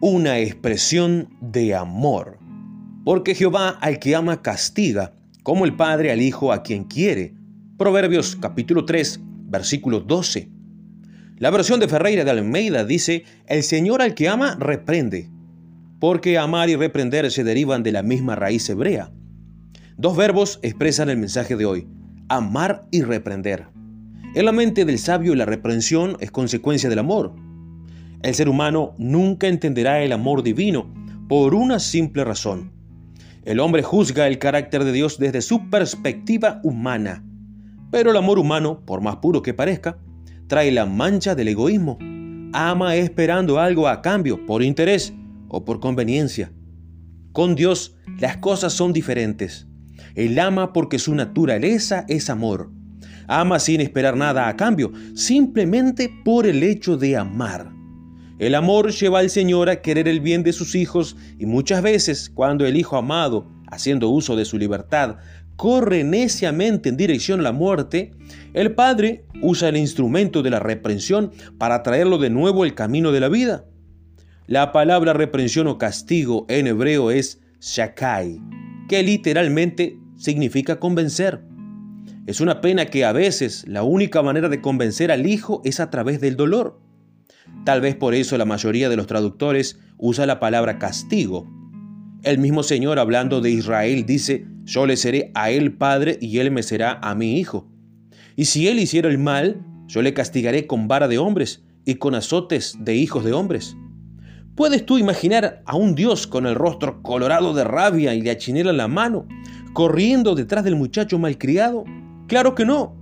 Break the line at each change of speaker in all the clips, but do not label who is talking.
una expresión de amor. Porque Jehová al que ama castiga, como el Padre al Hijo a quien quiere. Proverbios capítulo 3, versículo 12. La versión de Ferreira de Almeida dice, el Señor al que ama reprende, porque amar y reprender se derivan de la misma raíz hebrea. Dos verbos expresan el mensaje de hoy, amar y reprender. En la mente del sabio la reprensión es consecuencia del amor. El ser humano nunca entenderá el amor divino por una simple razón. El hombre juzga el carácter de Dios desde su perspectiva humana, pero el amor humano, por más puro que parezca, trae la mancha del egoísmo. Ama esperando algo a cambio, por interés o por conveniencia. Con Dios las cosas son diferentes. Él ama porque su naturaleza es amor. Ama sin esperar nada a cambio, simplemente por el hecho de amar. El amor lleva al Señor a querer el bien de sus hijos y muchas veces cuando el Hijo amado, haciendo uso de su libertad, corre neciamente en dirección a la muerte, el Padre usa el instrumento de la reprensión para traerlo de nuevo al camino de la vida. La palabra reprensión o castigo en hebreo es shakai, que literalmente significa convencer. Es una pena que a veces la única manera de convencer al hijo es a través del dolor. Tal vez por eso la mayoría de los traductores usa la palabra castigo. El mismo Señor hablando de Israel dice, yo le seré a él padre y él me será a mi hijo. Y si él hiciera el mal, yo le castigaré con vara de hombres y con azotes de hijos de hombres. ¿Puedes tú imaginar a un Dios con el rostro colorado de rabia y la chinela en la mano, corriendo detrás del muchacho malcriado? Claro que no.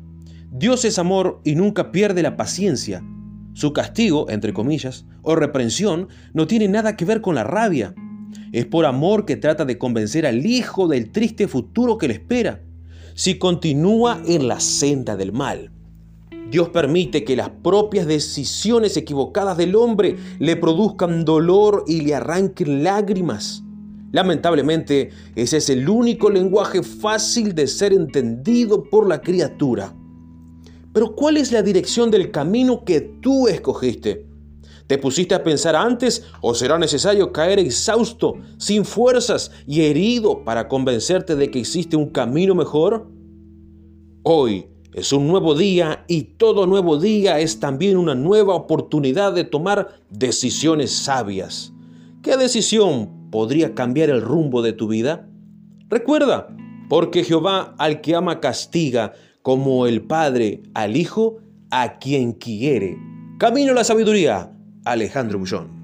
Dios es amor y nunca pierde la paciencia. Su castigo, entre comillas, o reprensión, no tiene nada que ver con la rabia. Es por amor que trata de convencer al hijo del triste futuro que le espera, si continúa en la senda del mal. Dios permite que las propias decisiones equivocadas del hombre le produzcan dolor y le arranquen lágrimas. Lamentablemente, ese es el único lenguaje fácil de ser entendido por la criatura. Pero ¿cuál es la dirección del camino que tú escogiste? ¿Te pusiste a pensar antes o será necesario caer exhausto, sin fuerzas y herido para convencerte de que existe un camino mejor? Hoy es un nuevo día y todo nuevo día es también una nueva oportunidad de tomar decisiones sabias. ¿Qué decisión podría cambiar el rumbo de tu vida? Recuerda, porque Jehová al que ama castiga, como el Padre al Hijo, a quien quiere. Camino a la sabiduría, Alejandro Bullón.